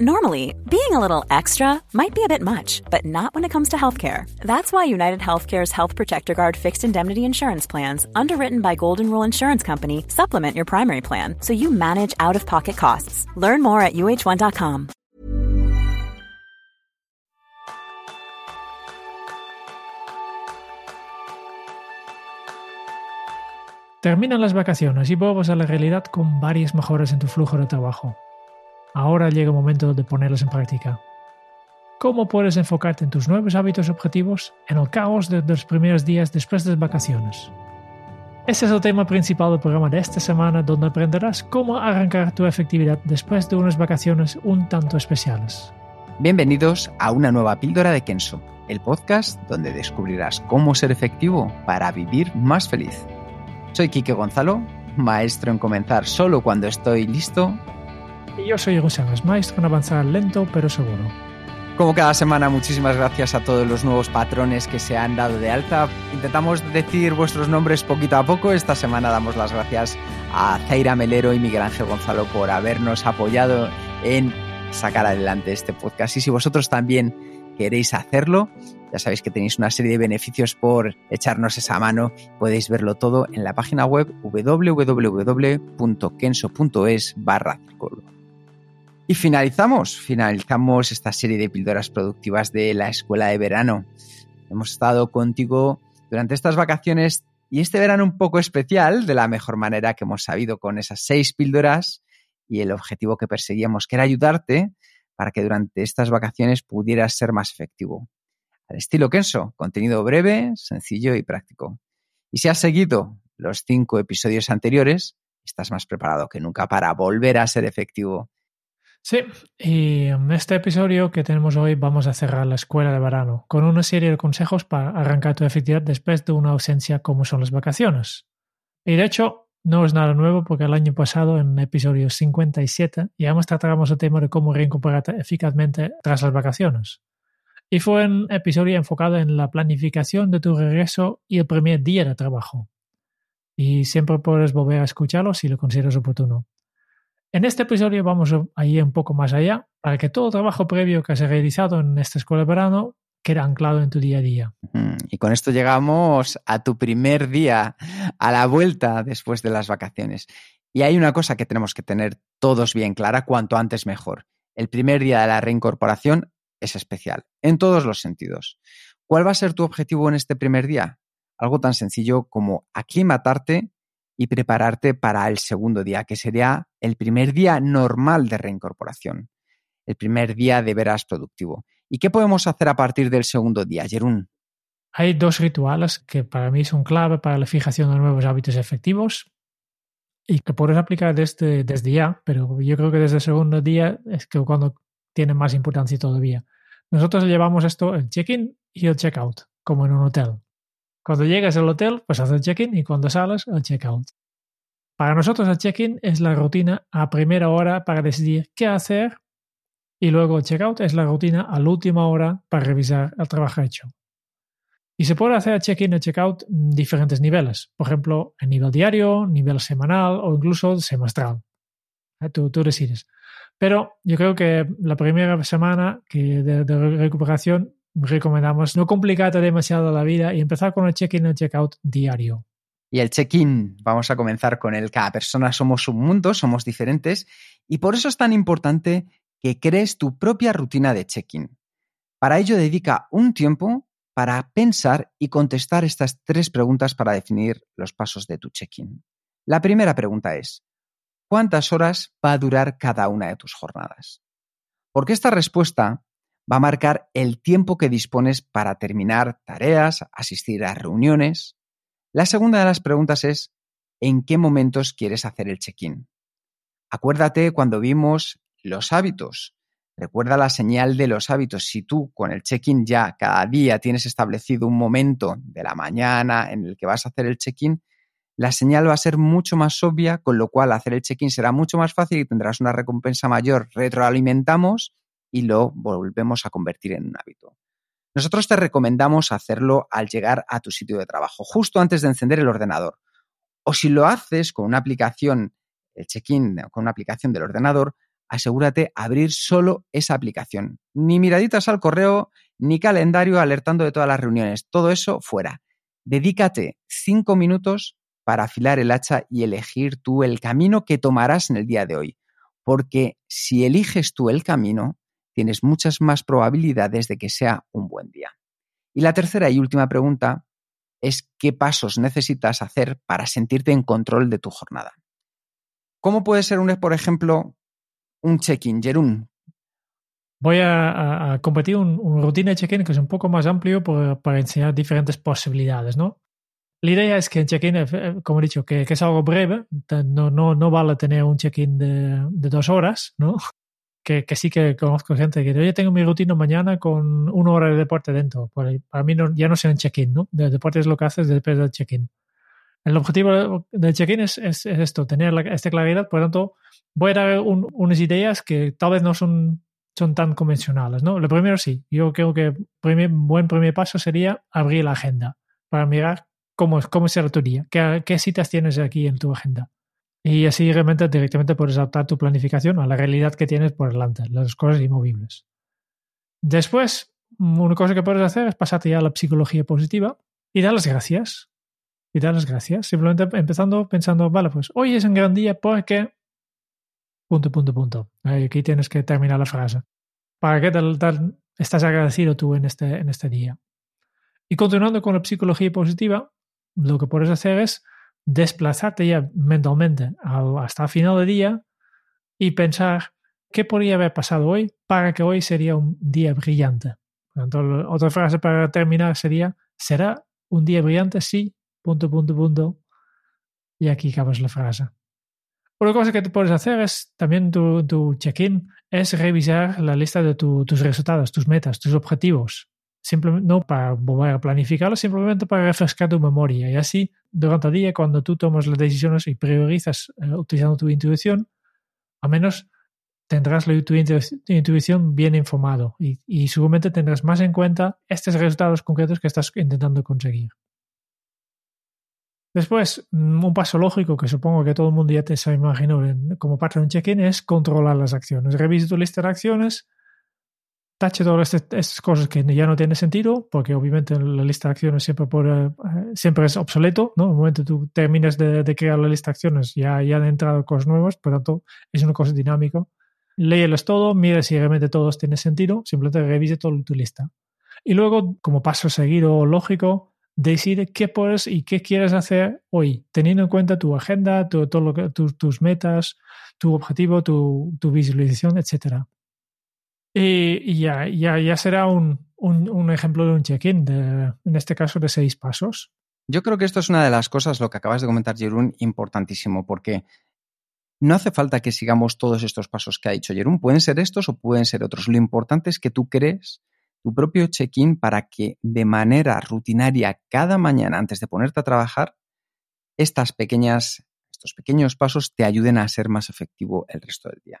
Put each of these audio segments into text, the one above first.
Normally, being a little extra might be a bit much, but not when it comes to healthcare. That's why United Healthcare's Health Protector Guard fixed indemnity insurance plans, underwritten by Golden Rule Insurance Company, supplement your primary plan so you manage out of pocket costs. Learn more at uh1.com. Terminan las vacaciones y vuelves a la realidad con varias mejoras en tu flujo de trabajo. Ahora llega el momento de ponerlos en práctica. ¿Cómo puedes enfocarte en tus nuevos hábitos objetivos en el caos de los primeros días después de las vacaciones? Ese es el tema principal del programa de esta semana donde aprenderás cómo arrancar tu efectividad después de unas vacaciones un tanto especiales. Bienvenidos a una nueva píldora de Kenso, el podcast donde descubrirás cómo ser efectivo para vivir más feliz. Soy Quique Gonzalo, maestro en comenzar solo cuando estoy listo y yo soy González, maestro en avanzar lento pero seguro. Como cada semana, muchísimas gracias a todos los nuevos patrones que se han dado de alta. Intentamos decir vuestros nombres poquito a poco. Esta semana damos las gracias a Zaira Melero y Miguel Ángel Gonzalo por habernos apoyado en sacar adelante este podcast. Y si vosotros también queréis hacerlo, ya sabéis que tenéis una serie de beneficios por echarnos esa mano. Podéis verlo todo en la página web www.kenso.es barra y finalizamos, finalizamos esta serie de píldoras productivas de la escuela de verano. Hemos estado contigo durante estas vacaciones y este verano un poco especial, de la mejor manera que hemos sabido con esas seis píldoras y el objetivo que perseguíamos, que era ayudarte para que durante estas vacaciones pudieras ser más efectivo. Al estilo Kenso, contenido breve, sencillo y práctico. Y si has seguido los cinco episodios anteriores, estás más preparado que nunca para volver a ser efectivo Sí, y en este episodio que tenemos hoy vamos a cerrar la escuela de verano con una serie de consejos para arrancar tu efectividad después de una ausencia como son las vacaciones. Y de hecho, no es nada nuevo porque el año pasado, en el episodio 57, ya hemos tratado el tema de cómo reincorporarte eficazmente tras las vacaciones. Y fue un episodio enfocado en la planificación de tu regreso y el primer día de trabajo. Y siempre puedes volver a escucharlo si lo consideras oportuno. En este episodio vamos a ir un poco más allá para que todo trabajo previo que has realizado en esta escuela de verano quede anclado en tu día a día. Y con esto llegamos a tu primer día, a la vuelta después de las vacaciones. Y hay una cosa que tenemos que tener todos bien clara, cuanto antes mejor. El primer día de la reincorporación es especial, en todos los sentidos. ¿Cuál va a ser tu objetivo en este primer día? Algo tan sencillo como aclimatarte y prepararte para el segundo día, que sería el primer día normal de reincorporación, el primer día de veras productivo. ¿Y qué podemos hacer a partir del segundo día, Jerún? Hay dos rituales que para mí son clave para la fijación de nuevos hábitos efectivos y que puedes aplicar desde, desde ya, pero yo creo que desde el segundo día es que cuando tiene más importancia todavía. Nosotros llevamos esto el check-in y el check-out, como en un hotel. Cuando llegas al hotel, pues haces el check-in y cuando sales, el check-out. Para nosotros el check-in es la rutina a primera hora para decidir qué hacer y luego el check-out es la rutina a la última hora para revisar el trabajo hecho. Y se puede hacer el check-in y check-out en diferentes niveles, por ejemplo, en nivel diario, nivel semanal o incluso semestral. Eh, tú, decides. Pero yo creo que la primera semana que de recuperación recomendamos no complicarte demasiado la vida y empezar con el check-in y el check-out diario. Y el check-in, vamos a comenzar con el cada persona somos un mundo, somos diferentes y por eso es tan importante que crees tu propia rutina de check-in. Para ello dedica un tiempo para pensar y contestar estas tres preguntas para definir los pasos de tu check-in. La primera pregunta es, ¿cuántas horas va a durar cada una de tus jornadas? Porque esta respuesta va a marcar el tiempo que dispones para terminar tareas, asistir a reuniones. La segunda de las preguntas es, ¿en qué momentos quieres hacer el check-in? Acuérdate cuando vimos los hábitos. Recuerda la señal de los hábitos. Si tú con el check-in ya cada día tienes establecido un momento de la mañana en el que vas a hacer el check-in, la señal va a ser mucho más obvia, con lo cual hacer el check-in será mucho más fácil y tendrás una recompensa mayor. Retroalimentamos y lo volvemos a convertir en un hábito. Nosotros te recomendamos hacerlo al llegar a tu sitio de trabajo, justo antes de encender el ordenador. O si lo haces con una aplicación, el check-in con una aplicación del ordenador, asegúrate abrir solo esa aplicación. Ni miraditas al correo, ni calendario alertando de todas las reuniones. Todo eso fuera. Dedícate cinco minutos para afilar el hacha y elegir tú el camino que tomarás en el día de hoy. Porque si eliges tú el camino, tienes muchas más probabilidades de que sea un buen día. Y la tercera y última pregunta es qué pasos necesitas hacer para sentirte en control de tu jornada. ¿Cómo puede ser, un, por ejemplo, un check-in, Jerún? Voy a, compartir un, rutina de check-in que es un poco más amplio para enseñar diferentes posibilidades, ¿no? La idea es que en check-in, eh, como he dicho, que, es algo breve, no, no, no vale tener un check-in de, de, dos horas, ¿no? Que, que, sí que conozco gente que yo tengo mi rutina mañana con una hora de deporte dentro. Para mí no, ya no sea un check-in, ¿no? De deporte es lo que haces después del check-in. El objetivo del check-in es, es, esto, tener esta claridad. Por lo tanto, voy a dar unas ideas que tal vez no son, son tan convencionales, ¿no? Lo primero sí, yo creo que primer, buen primer paso sería abrir la agenda para mirar cómo, cómo será tu día, qué, qué citas tienes aquí en tu agenda. Y así directamente puedes adaptar tu planificación a la realidad que tienes por delante, las cosas inmovibles. Después, una cosa que puedes hacer es pasarte ya a la psicología positiva y dar las gracias. Y dar las gracias. Simplemente empezando pensando, vale, pues hoy es un gran día porque... Punto, punto, punto. Aquí tienes que terminar la frase. ¿Para qué tal, tal estás agradecido tú en este, en este día? Y continuando con la psicología positiva, lo que puedes hacer es desplazarte ya mentalmente hasta el final del día y pensar qué podría haber pasado hoy para que hoy sería un día brillante. Otra frase para terminar sería, ¿será un día brillante? Sí, punto, punto, punto. Y aquí acabas la frase. Otra cosa que te puedes hacer es también tu check-in, es revisar la lista de tus resultados, tus metas, tus objetivos simplemente no para volver a planificarlo, simplemente para refrescar tu memoria. Y así, durante el día, cuando tú tomas las decisiones y priorizas eh, utilizando tu intuición, al menos tendrás tu, intuición bien informado y, y, seguramente tendrás más en cuenta estos resultados concretos que estás intentando conseguir. Después, mm, un paso lógico que supongo que todo el mundo ya te se imaginó como parte de un check-in es controlar las acciones. Revisa tu lista de acciones, tache todas estas cosas que ya no tienen sentido, porque obviamente la lista de acciones siempre, eh, siempre es obsoleto, ¿no? En el momento que tú terminas de, crear la lista de acciones, ya, ya han entrado cosas nuevas, por tanto, es una cosa dinámica. Léelos todo, mira si realmente todos tienen sentido, simplemente revise toda tu lista. Y luego, como paso seguido lógico, decide qué puedes y qué quieres hacer hoy, teniendo en cuenta tu agenda, tu, todo lo que, tus metas, tu objetivo, tu, tu visualización, etcétera. Y, ya, ya, ya será un, un, un ejemplo de un check-in, en este caso de seis pasos. Yo creo que esto es una de las cosas, lo que acabas de comentar, Jerún, importantísimo, porque no hace falta que sigamos todos estos pasos que ha dicho Jerún. Pueden ser estos o pueden ser otros. Lo importante es que tú crees tu propio check-in para que de manera rutinaria cada mañana antes de ponerte a trabajar, estas pequeñas, estos pequeños pasos te ayuden a ser más efectivo el resto del día.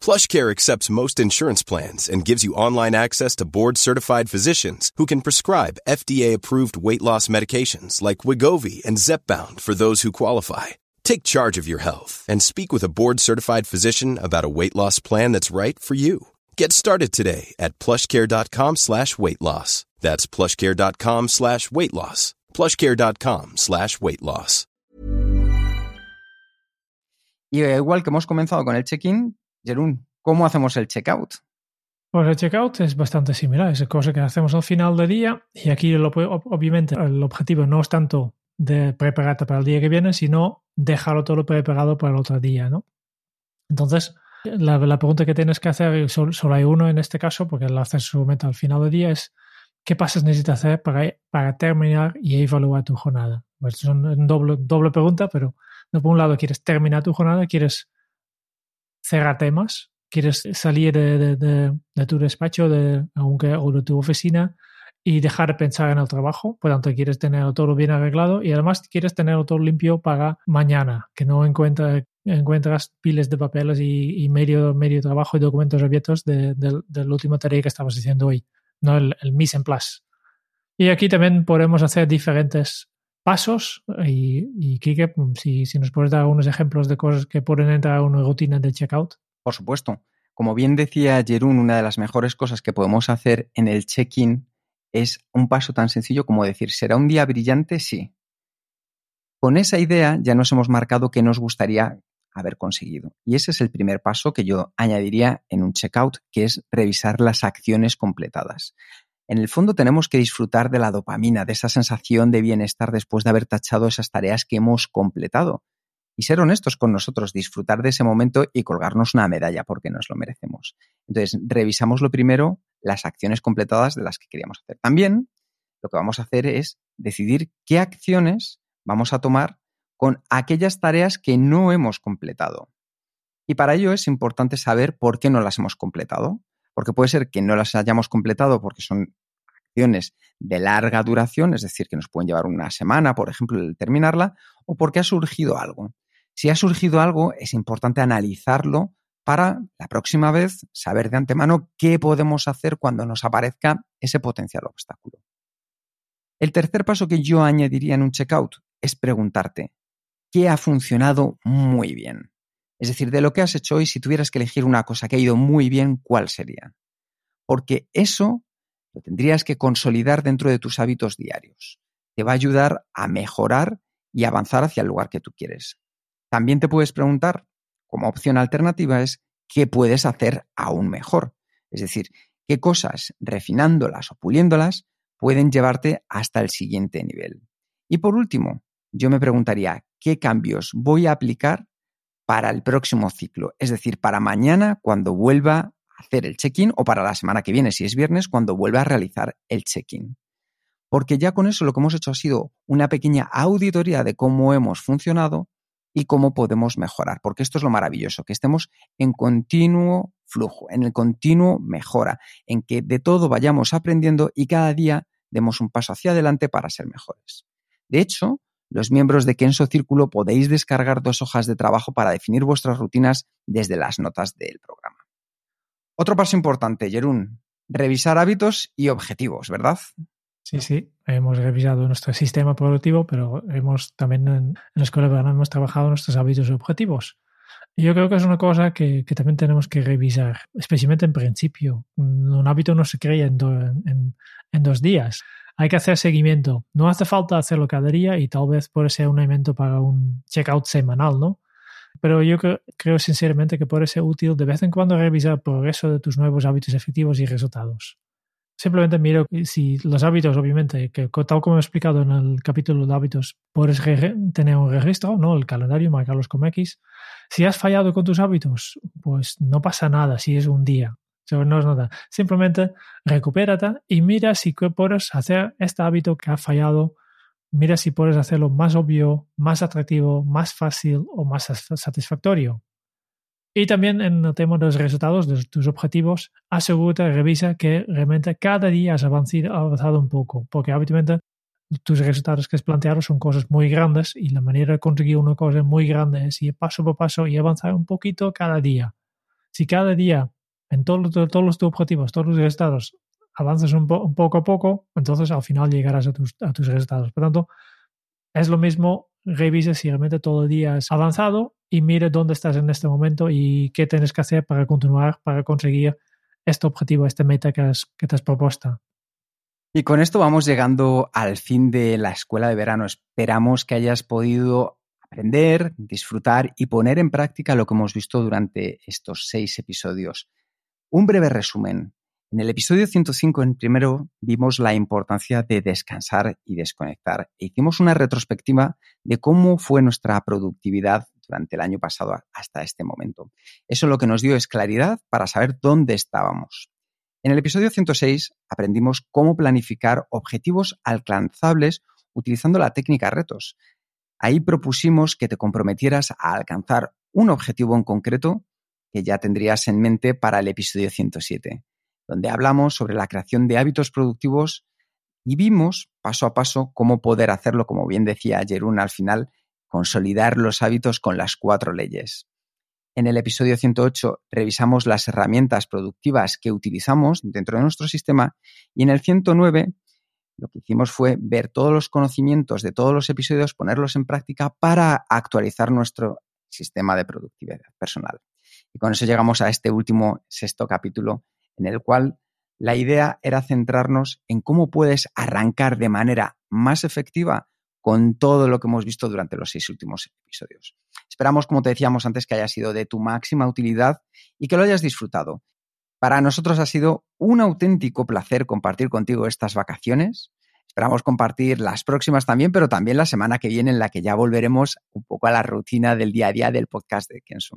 PlushCare accepts most insurance plans and gives you online access to board-certified physicians who can prescribe FDA-approved weight loss medications like Wigovi and Zepbound for those who qualify. Take charge of your health and speak with a board-certified physician about a weight loss plan that's right for you. Get started today at plushcare.com slash weight loss. That's plushcare.com slash weight loss. plushcare.com slash weight loss. Y eh, igual que hemos comenzado con el check-in, Jerún, ¿cómo hacemos el checkout? Pues el checkout es bastante similar, es cosa que hacemos al final del día y aquí obviamente el objetivo no es tanto de prepararte para el día que viene, sino dejarlo todo preparado para el otro día, ¿no? Entonces, la, pregunta que tienes que hacer, solo, hay uno en este caso, porque lo haces solamente al final del día, es ¿qué pasos necesitas hacer para, para terminar y evaluar tu jornada? Pues es una doble, doble pregunta, pero por un lado quieres terminar tu jornada, quieres cerrar temas, quieres salir de, tu despacho de, aunque, o de tu oficina y dejar de pensar en el trabajo. Por tanto, quieres tener todo bien arreglado y además quieres tener todo limpio para mañana, que no encuentra, encuentras piles de papeles y, medio, medio trabajo y documentos abiertos de, la última tarea que estabas haciendo hoy, no el, el en place. Y aquí también podemos hacer diferentes pasos y, y Kike, si, si nos puedes dar algunos ejemplos de cosas que pueden entrar a una rutina de checkout. Por supuesto. Como bien decía Jerún, una de las mejores cosas que podemos hacer en el check-in es un paso tan sencillo como decir, ¿será un día brillante? Sí. Con esa idea ya nos hemos marcado qué nos gustaría haber conseguido. Y ese es el primer paso que yo añadiría en un checkout, que es revisar las acciones completadas. En el fondo tenemos que disfrutar de la dopamina, de esa sensación de bienestar después de haber tachado esas tareas que hemos completado y ser honestos con nosotros, disfrutar de ese momento y colgarnos una medalla porque nos lo merecemos. Entonces, revisamos lo primero las acciones completadas de las que queríamos hacer. También lo que vamos a hacer es decidir qué acciones vamos a tomar con aquellas tareas que no hemos completado. Y para ello es importante saber por qué no las hemos completado, porque puede ser que no las hayamos completado porque son acciones de larga duración, es decir, que nos pueden llevar una semana, por ejemplo, el terminarla, o porque ha surgido algo. Si ha surgido algo, es importante analizarlo para la próxima vez saber de antemano qué podemos hacer cuando nos aparezca ese potencial obstáculo. El tercer paso que yo añadiría en un checkout es preguntarte, ¿qué ha funcionado muy bien? Es decir, de lo que has hecho hoy, si tuvieras que elegir una cosa que ha ido muy bien, ¿cuál sería? Porque eso lo tendrías que consolidar dentro de tus hábitos diarios. Te va a ayudar a mejorar y avanzar hacia el lugar que tú quieres. También te puedes preguntar, como opción alternativa, es qué puedes hacer aún mejor. Es decir, qué cosas, refinándolas o puliéndolas, pueden llevarte hasta el siguiente nivel. Y por último, yo me preguntaría, ¿qué cambios voy a aplicar para el próximo ciclo? Es decir, para mañana cuando vuelva a hacer el check-in o para la semana que viene, si es viernes, cuando vuelva a realizar el check-in. Porque ya con eso lo que hemos hecho ha sido una pequeña auditoría de cómo hemos funcionado y cómo podemos mejorar, porque esto es lo maravilloso, que estemos en continuo flujo, en el continuo mejora, en que de todo vayamos aprendiendo y cada día demos un paso hacia adelante para ser mejores. De hecho, los miembros de Kenso Círculo podéis descargar dos hojas de trabajo para definir vuestras rutinas desde las notas del programa. Otro paso importante, Jerún, revisar hábitos y objetivos, ¿verdad? Sí, sí, hemos revisado nuestro sistema productivo, pero hemos también en, la escuela de verano hemos trabajado nuestros hábitos y objetivos. Y yo creo que es una cosa que, también tenemos que revisar, especialmente en principio. Un hábito no se crea en, dos días. Hay que hacer seguimiento. No hace falta hacerlo cada día y tal vez puede ser un evento para un checkout semanal, ¿no? Pero yo creo, sinceramente que puede ser útil de vez en cuando revisar el progreso de tus nuevos hábitos efectivos y resultados. Simplemente miro si los hábitos, obviamente, que tal como he explicado en el capítulo de hábitos, puedes tener un registro, ¿no? El calendario, marcarlos como X. Si has fallado con tus hábitos, pues no pasa nada si es un día. No es nada. Simplemente recupérate y mira si puedes hacer este hábito que ha fallado. Mira si puedes hacerlo más obvio, más atractivo, más fácil o más satisfactorio. Y también en el tema de los resultados de tus objetivos, asegúrate, revisa que realmente cada día has avanzado, un poco, porque habitualmente tus resultados que has planteado son cosas muy grandes y la manera de conseguir una cosa muy grande es ir paso por paso y avanzar un poquito cada día. Si cada día en todos, todos tus objetivos, todos los resultados, avanzas un, poco a poco, entonces al final llegarás a tus, a tus resultados. Por tanto, es lo mismo revise si realmente todo el día has avanzado y mire dónde estás en este momento y qué tienes que hacer para continuar, para conseguir este objetivo, esta meta que te has propuesto. Y con esto vamos llegando al fin de la escuela de verano. Esperamos que hayas podido aprender, disfrutar y poner en práctica lo que hemos visto durante estos seis episodios. Un breve resumen. En el episodio 105 en primero vimos la importancia de descansar y desconectar e hicimos una retrospectiva de cómo fue nuestra productividad durante el año pasado hasta este momento. Eso lo que nos dio es claridad para saber dónde estábamos. En el episodio 106 aprendimos cómo planificar objetivos alcanzables utilizando la técnica retos. Ahí propusimos que te comprometieras a alcanzar un objetivo en concreto que ya tendrías en mente para el episodio 107 donde hablamos sobre la creación de hábitos productivos y vimos paso a paso cómo poder hacerlo, como bien decía Jerún al final, consolidar los hábitos con las cuatro leyes. En el episodio 108 revisamos las herramientas productivas que utilizamos dentro de nuestro sistema y en el 109 lo que hicimos fue ver todos los conocimientos de todos los episodios, ponerlos en práctica para actualizar nuestro sistema de productividad personal. Y con eso llegamos a este último sexto capítulo en el cual la idea era centrarnos en cómo puedes arrancar de manera más efectiva con todo lo que hemos visto durante los seis últimos episodios. Esperamos, como te decíamos antes, que haya sido de tu máxima utilidad y que lo hayas disfrutado. Para nosotros ha sido un auténtico placer compartir contigo estas vacaciones. Esperamos compartir las próximas también, pero también la semana que viene en la que ya volveremos un poco a la rutina del día a día del podcast de Kenso.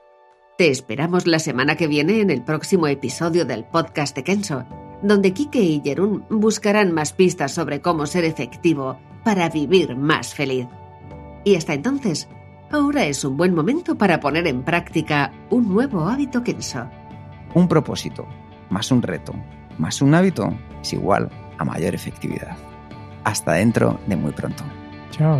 Te esperamos la semana que viene en el próximo episodio del podcast de Kenso, donde Kike y Jerún buscarán más pistas sobre cómo ser efectivo para vivir más feliz. Y hasta entonces, ahora es un buen momento para poner en práctica un nuevo hábito Kenso. Un propósito, más un reto, más un hábito es igual a mayor efectividad. Hasta dentro de muy pronto. Chao.